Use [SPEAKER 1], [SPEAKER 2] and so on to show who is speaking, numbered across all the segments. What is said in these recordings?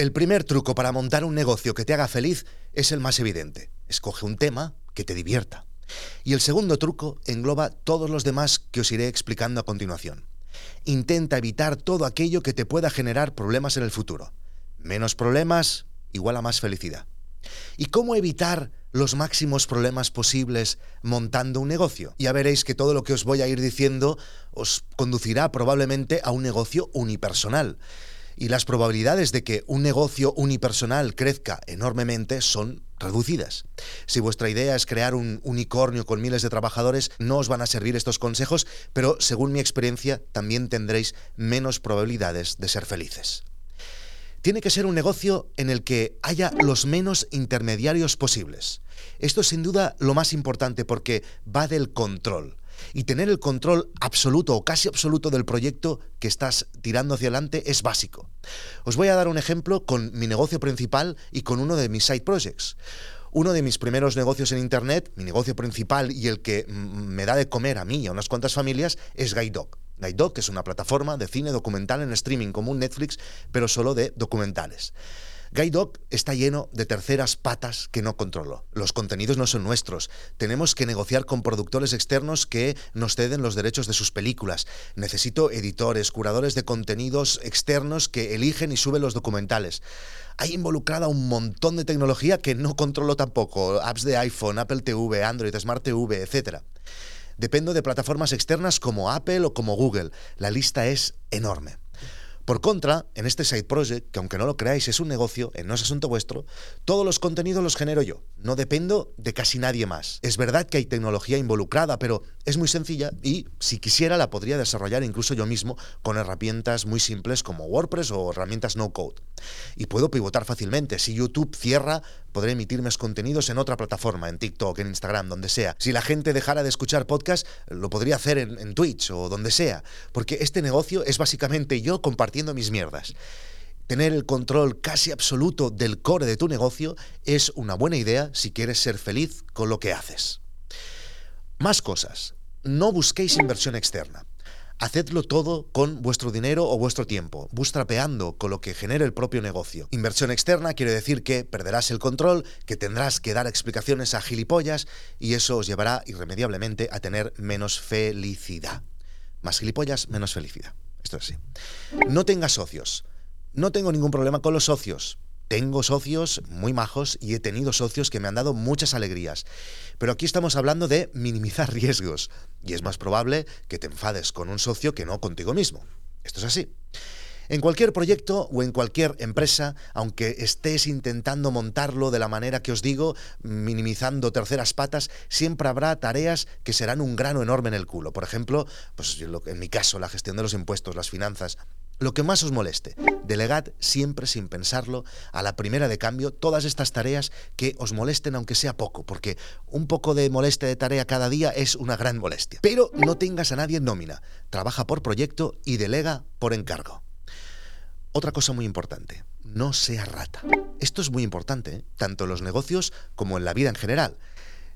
[SPEAKER 1] El primer truco para montar un negocio que te haga feliz es el más evidente. Escoge un tema que te divierta. Y el segundo truco engloba todos los demás que os iré explicando a continuación. Intenta evitar todo aquello que te pueda generar problemas en el futuro. Menos problemas igual a más felicidad. ¿Y cómo evitar los máximos problemas posibles montando un negocio? Ya veréis que todo lo que os voy a ir diciendo os conducirá probablemente a un negocio unipersonal. Y las probabilidades de que un negocio unipersonal crezca enormemente son reducidas. Si vuestra idea es crear un unicornio con miles de trabajadores, no os van a servir estos consejos, pero según mi experiencia también tendréis menos probabilidades de ser felices. Tiene que ser un negocio en el que haya los menos intermediarios posibles. Esto es sin duda lo más importante porque va del control. Y tener el control absoluto o casi absoluto del proyecto que estás tirando hacia adelante es básico. Os voy a dar un ejemplo con mi negocio principal y con uno de mis side projects. Uno de mis primeros negocios en Internet, mi negocio principal y el que me da de comer a mí y a unas cuantas familias, es GuideDog. GuideDog, que es una plataforma de cine documental en streaming como un Netflix, pero solo de documentales. GuideDog está lleno de terceras patas que no controlo. Los contenidos no son nuestros. Tenemos que negociar con productores externos que nos ceden los derechos de sus películas. Necesito editores, curadores de contenidos externos que eligen y suben los documentales. Hay involucrada un montón de tecnología que no controlo tampoco. Apps de iPhone, Apple TV, Android, Smart TV, etc. Dependo de plataformas externas como Apple o como Google. La lista es enorme. Por contra, en este side project, que aunque no lo creáis es un negocio, no es asunto vuestro, todos los contenidos los genero yo. No dependo de casi nadie más. Es verdad que hay tecnología involucrada, pero es muy sencilla y si quisiera la podría desarrollar incluso yo mismo con herramientas muy simples como WordPress o herramientas no code. Y puedo pivotar fácilmente. Si YouTube cierra, podré emitir mis contenidos en otra plataforma, en TikTok, en Instagram, donde sea. Si la gente dejara de escuchar podcast, lo podría hacer en, en Twitch o donde sea. Porque este negocio es básicamente yo compartiendo mis mierdas. Tener el control casi absoluto del core de tu negocio es una buena idea si quieres ser feliz con lo que haces. Más cosas. No busquéis inversión externa. Hacedlo todo con vuestro dinero o vuestro tiempo, bootstrapeando con lo que genere el propio negocio. Inversión externa quiere decir que perderás el control, que tendrás que dar explicaciones a gilipollas y eso os llevará irremediablemente a tener menos felicidad. Más gilipollas, menos felicidad. Esto es así. No tengas socios. No tengo ningún problema con los socios. Tengo socios muy majos y he tenido socios que me han dado muchas alegrías. Pero aquí estamos hablando de minimizar riesgos. Y es más probable que te enfades con un socio que no contigo mismo. Esto es así. En cualquier proyecto o en cualquier empresa, aunque estés intentando montarlo de la manera que os digo, minimizando terceras patas, siempre habrá tareas que serán un grano enorme en el culo. Por ejemplo, pues en mi caso, la gestión de los impuestos, las finanzas, lo que más os moleste. Delegad siempre sin pensarlo a la primera de cambio todas estas tareas que os molesten aunque sea poco, porque un poco de molestia de tarea cada día es una gran molestia. Pero no tengas a nadie en nómina, trabaja por proyecto y delega por encargo. Otra cosa muy importante, no sea rata. Esto es muy importante, ¿eh? tanto en los negocios como en la vida en general.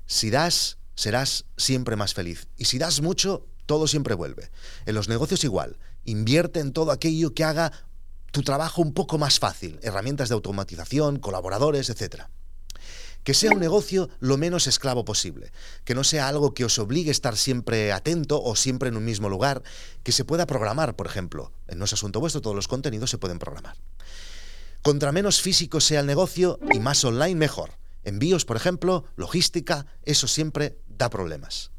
[SPEAKER 1] Si das, serás siempre más feliz. Y si das mucho, todo siempre vuelve. En los negocios igual. Invierte en todo aquello que haga tu trabajo un poco más fácil, herramientas de automatización, colaboradores, etc. Que sea un negocio lo menos esclavo posible, que no sea algo que os obligue a estar siempre atento o siempre en un mismo lugar, que se pueda programar, por ejemplo. No es asunto vuestro, todos los contenidos se pueden programar. Contra menos físico sea el negocio y más online, mejor. Envíos, por ejemplo, logística, eso siempre da problemas.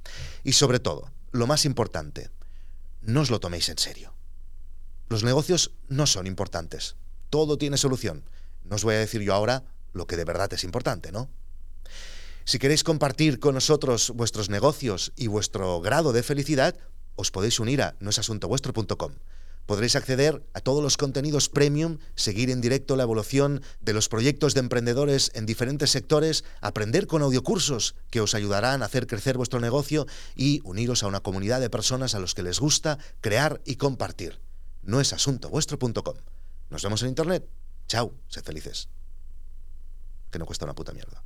[SPEAKER 1] Y sobre todo, lo más importante, no os lo toméis en serio. Los negocios no son importantes. Todo tiene solución. No os voy a decir yo ahora lo que de verdad es importante, ¿no? Si queréis compartir con nosotros vuestros negocios y vuestro grado de felicidad, os podéis unir a noesasuntovuestro.com. Podréis acceder a todos los contenidos premium, seguir en directo la evolución de los proyectos de emprendedores en diferentes sectores, aprender con audiocursos que os ayudarán a hacer crecer vuestro negocio y uniros a una comunidad de personas a los que les gusta crear y compartir. No es asunto vuestro.com. Nos vemos en internet. Chao, sed felices. Que no cuesta una puta mierda.